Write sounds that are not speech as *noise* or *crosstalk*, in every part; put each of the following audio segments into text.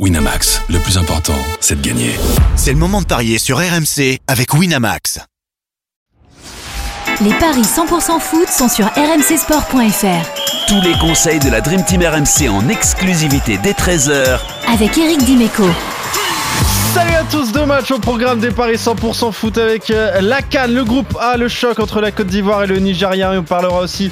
Winamax, le plus important, c'est de gagner. C'est le moment de parier sur RMC avec Winamax. Les paris 100% foot sont sur rmcsport.fr. Tous les conseils de la Dream Team RMC en exclusivité dès 13h Avec Eric Dimeco. Salut à tous, deux matchs au programme des paris 100% foot avec euh, la Cannes, le groupe A, le choc entre la Côte d'Ivoire et le Nigeria. Et on parlera aussi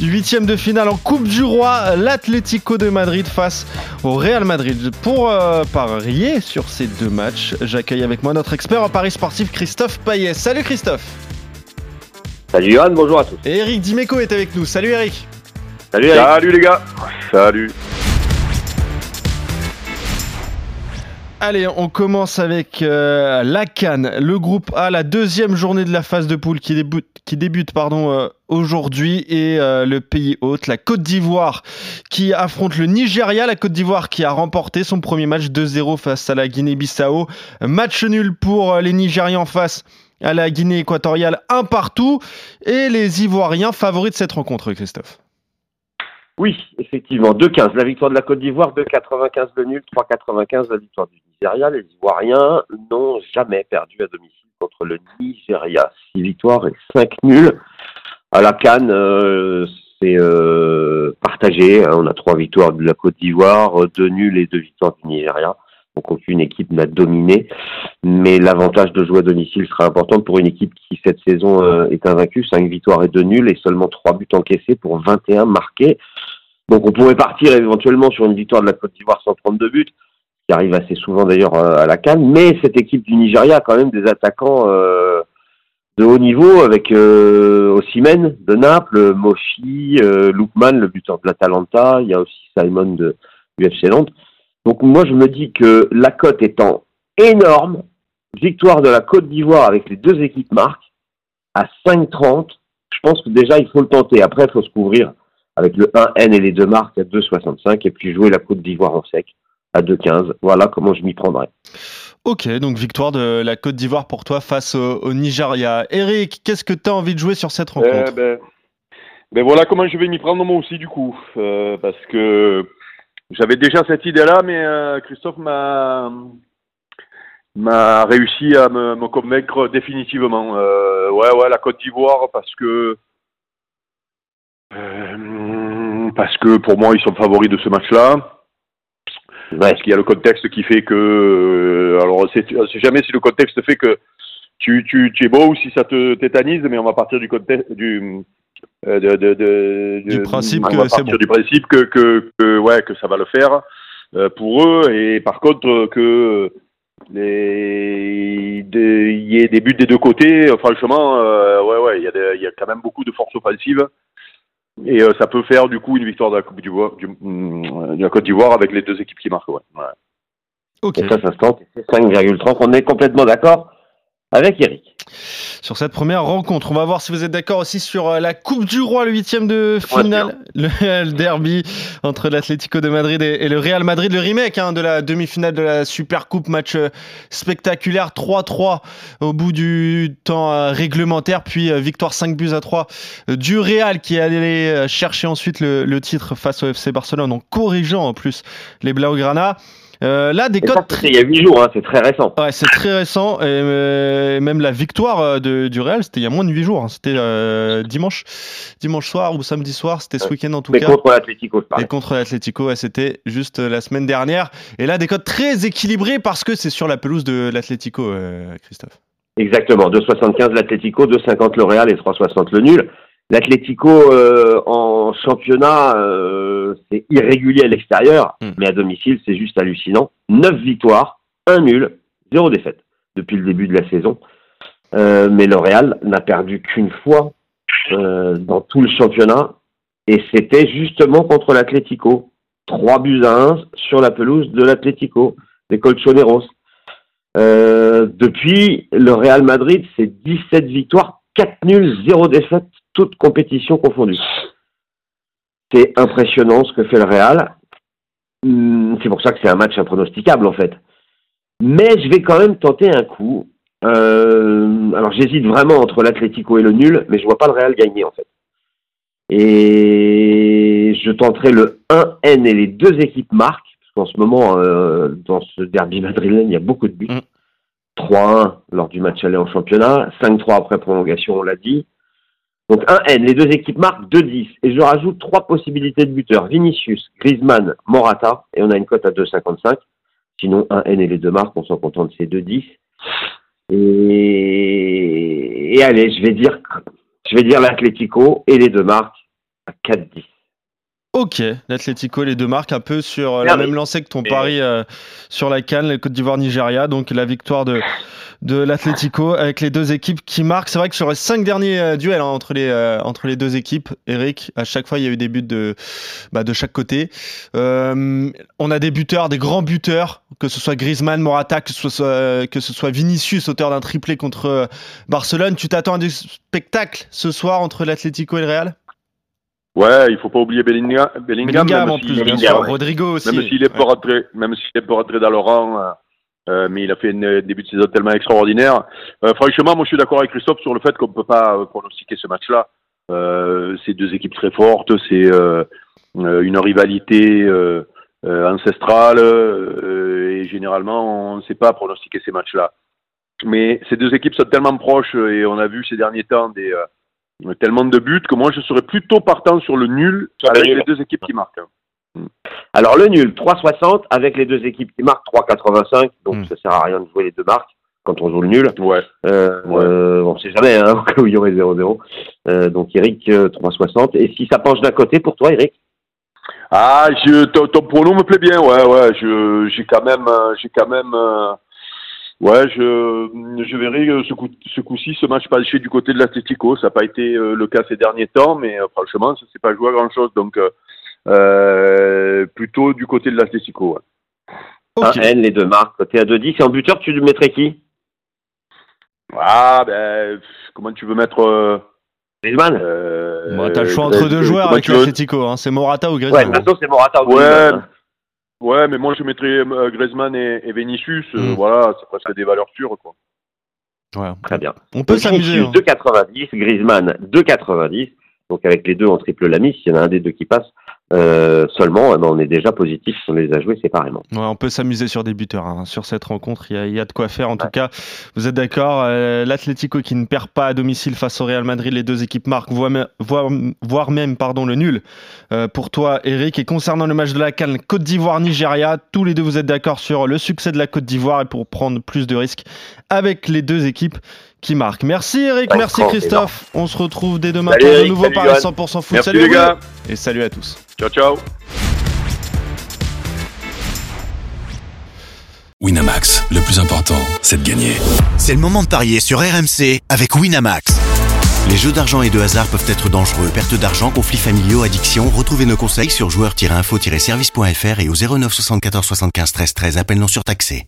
huitième de finale en Coupe du Roi, l'Atlético de Madrid face au Real Madrid. Pour euh, parier sur ces deux matchs, j'accueille avec moi notre expert en paris sportif Christophe Payet. Salut Christophe Salut Johan, bonjour à tous. Et Eric Dimeco est avec nous. Salut Eric Salut Eric. Salut les gars. Salut. Allez, on commence avec euh, la Cannes, le groupe A, la deuxième journée de la phase de poule qui débute, qui débute pardon, euh, aujourd'hui. Et euh, le pays hôte, la Côte d'Ivoire qui affronte le Nigeria, la Côte d'Ivoire qui a remporté son premier match 2-0 face à la Guinée-Bissau. Match nul pour les Nigérians face à la Guinée équatoriale, un partout. Et les Ivoiriens favoris de cette rencontre, Christophe. Oui, effectivement, 2-15 la victoire de la Côte d'Ivoire, 2-95 le nul, 3-95 la victoire du Les Ivoiriens n'ont jamais perdu à domicile contre le Nigeria. 6 victoires et 5 nuls. À la Cannes, euh, c'est euh, partagé. Hein. On a 3 victoires de la Côte d'Ivoire, 2 nuls et 2 victoires du Nigeria. Donc aucune équipe n'a dominé. Mais l'avantage de jouer à domicile sera important pour une équipe qui cette saison euh, est invaincue. 5 victoires et 2 nuls et seulement 3 buts encaissés pour 21 marqués. Donc on pourrait partir éventuellement sur une victoire de la Côte d'Ivoire sans 32 buts, qui arrive assez souvent d'ailleurs euh, à la Cannes. Mais cette équipe du Nigeria a quand même des attaquants euh, de haut niveau avec euh, de Naples, Moshi, euh, le buteur de l'Atalanta. Il y a aussi Simon de UFC Nantes. Donc moi je me dis que la cote étant énorme, victoire de la Côte d'Ivoire avec les deux équipes marques à 5,30, je pense que déjà il faut le tenter. Après il faut se couvrir avec le 1N et les deux marques à 2,65 et puis jouer la Côte d'Ivoire en sec à 2,15. Voilà comment je m'y prendrai. Ok, donc victoire de la Côte d'Ivoire pour toi face au, au Nigeria. Eric, qu'est-ce que tu as envie de jouer sur cette rencontre Eh ben, ben voilà comment je vais m'y prendre moi aussi du coup. Euh, parce que j'avais déjà cette idée-là, mais euh, Christophe m'a m'a réussi à me, me convaincre définitivement. Euh, ouais, ouais, la Côte d'Ivoire parce que euh, parce que pour moi ils sont favoris de ce match-là. Parce qu'il y a le contexte qui fait que euh, alors c'est c'est jamais si le contexte fait que tu, tu, tu es beau ou si ça te tétanise, mais on va partir du contexte du euh, de, de, de- Du principe on que va partir bon. du principe que, que, que ouais que ça va le faire euh, pour eux. Et par contre que les il y ait des buts des deux côtés franchement euh, ouais ouais il y a des- y a quand même beaucoup de force offensive et euh, ça peut faire du coup une victoire de la Coupe d'Ivoire du, mm, de la Côte d'Ivoire avec les deux équipes qui marquent ouais. Ouais. Ok. Et ça, ça se tente. et C'est 5,30. On est complètement d'accord avec Eric. Sur cette première rencontre, on va voir si vous êtes d'accord aussi sur euh, la Coupe du Roi, le huitième de finale, *laughs* le, derby entre l'Atlético de Madrid et, le Real Madrid, le remake hein, de la demi-finale de la Super Coupe, match euh, spectaculaire 3-3 au bout du temps euh, réglementaire, puis victoire 5 buts à 3 euh, du Real qui allait chercher ensuite le, le titre face au FC Barcelone en corrigeant en plus les Blaugrana. Euh, là, des c'était il y a 8 jours, hein, c'est très récent. Ouais, c'est très récent. Et euh, même la victoire euh, de, du Real, c'était il y a moins de 8 jours. hein. C'était euh, dimanche, dimanche soir ou samedi soir. C'était ce week-end en tout Mais cas. contre l'Atlético, je Et contre l'Atlético, ouais, c'était juste la semaine dernière. Et là, des codes très équilibrés parce que c'est sur la pelouse de l'Atlético, Christophe. Exactement, 2,75 l'Atlético, 2,50 le Real et 3,60 le nul. L'Atlético euh, en championnat, euh, c'est irrégulier à l'extérieur, Mm. mais à domicile, c'est juste hallucinant. 9 victoires, 1 nul, 0 défaite depuis le début de la saison. Euh, mais le Real n'a perdu qu'une fois euh, dans tout le championnat, et c'était justement contre l'Atlético. 3 buts à 1 sur la pelouse de l'Atlético, les Colchoneros. Euh, depuis, le Real Madrid, c'est 17 victoires, 4 nuls, 0 défaite, toutes compétitions confondues. C'est impressionnant ce que fait le Real. Hum, C'est pour ça que c'est un match impronosticable en fait. Mais je vais quand même tenter un coup. Euh, alors j'hésite vraiment entre l'Atlético et le nul, mais je vois pas le Real gagner en fait. Et je tenterai le 1N et les deux équipes marquent, parce en ce moment, euh, dans ce derby madrilène, il y a beaucoup de buts. Mm. 3-1 lors du match aller en championnat, 5-3 après prolongation, on l'a dit. Donc 1 N, les deux équipes marquent 2-10. Et je rajoute trois possibilités de buteurs. Vinicius, Griezmann, Morata. Et on a une cote à 2,55. Sinon 1 N et les deux marques, on s'en contente, c'est 2-10. Et... et allez, je vais dire, je vais dire l'Atlético et les deux marques à 4-10. Ok, l'Atlético, les deux marques un peu sur euh, la même lancée que ton pari euh, sur la Cannes, la Côte d'Ivoire-Nigeria. Donc la victoire de, de l'Atlético avec les deux équipes qui marquent. C'est vrai que sur les cinq derniers euh, duels hein, entre, les, euh, entre les deux équipes, Eric, à chaque fois il y a eu des buts de, bah, de chaque côté. On a des buteurs, des grands buteurs, que ce soit Griezmann, Morata, que ce soit, que ce soit Vinicius, auteur d'un triplé contre Barcelone. Tu t'attends à du spectacle ce soir entre l'Atlético et le Real? Ouais, il faut pas oublier Bellingham, Bellingham, Bellingham en si- plus, bien sûr. ouais. Rodrigo aussi. même s'il est pas rentré, même s'il est pas rentré dans le rang, euh, euh, mais il a fait un début de saison tellement extraordinaire. Euh, franchement, moi je suis d'accord avec Christophe sur le fait qu'on peut pas euh, pronostiquer ce match-là. Euh, c'est deux équipes très fortes, c'est une rivalité ancestrale et généralement on ne sait pas pronostiquer ces matchs-là. Mais ces deux équipes sont tellement proches et on a vu ces derniers temps des tellement de buts que moi je serais plutôt partant sur le nul avec les deux équipes qui marquent. Alors le nul, 3,60 avec les deux équipes qui marquent 3,85. Donc Mm. ça sert à rien de jouer les deux marques quand on joue le nul. Ouais. Euh, Ouais. euh, on sait jamais, hein, au cas *laughs* où il y aurait 0-0. Euh, donc Eric, euh, 3,60. Et si ça penche d'un côté pour toi, Eric? Ah, je, ton, ton pronom me plaît bien, ouais, ouais. J'ai quand même, euh, j'ai quand même, euh, ouais, je, je verrai euh, ce coup, ce coup-ci, ce match penché du côté de l'Atlético. Ça n'a pas été euh, le cas ces derniers temps, mais euh, franchement, ça s'est pas joué à grand chose. Donc, euh, plutôt du côté de l'Atlético. Ouais. Ok. Un N, les deux marques, côté à 2,10. Et en buteur, tu mettrais qui? Ah, ben, comment tu veux mettre euh, Griezmann euh, Bon, t'as le choix entre euh, deux joueurs avec l'Atlético. Hein. C'est Morata ou Ouais, Griezmann. de toute façon, c'est Morata ou Ouais. Griezmann. hein. Ouais, mais moi je mettrais euh, Griezmann et, et Vinicius. euh, Mm. Voilà, c'est presque des valeurs sûres, quoi. Ouais. Très bien. On peut s'amuser. Hein. 2,90. Griezmann, 2,90. Donc avec les deux, on triple la mise. S'il y en a un des deux qui passe euh, seulement, eh ben, on est déjà positif si on les a joués séparément. Ouais, on peut s'amuser sur des buteurs. hein. Sur cette rencontre, il y, a- il y a de quoi faire. En tout cas, vous êtes d'accord euh, L'Atlético qui ne perd pas à domicile face au Real Madrid, les deux équipes marquent, voire même pardon, le nul euh, pour toi, Eric. Et concernant le match de la Cannes, Côte d'Ivoire-Nigeria, tous les deux vous êtes d'accord sur le succès de la Côte d'Ivoire et pour prendre plus de risques avec les deux équipes qui marquent. Merci Eric, Ouais, merci Christophe. On se retrouve dès demain pour de nouveau par Johan. 100% foot. Merci Salut les gars. Et salut à tous. Ciao, ciao. Winamax, le plus important, c'est de gagner. C'est le moment de parier sur RMC avec Winamax. Les jeux d'argent et de hasard peuvent être dangereux. Perte d'argent, conflits familiaux, addiction. Retrouvez nos conseils sur joueurs-info-service.fr et au 09 74 75 13 13. Appel non surtaxé.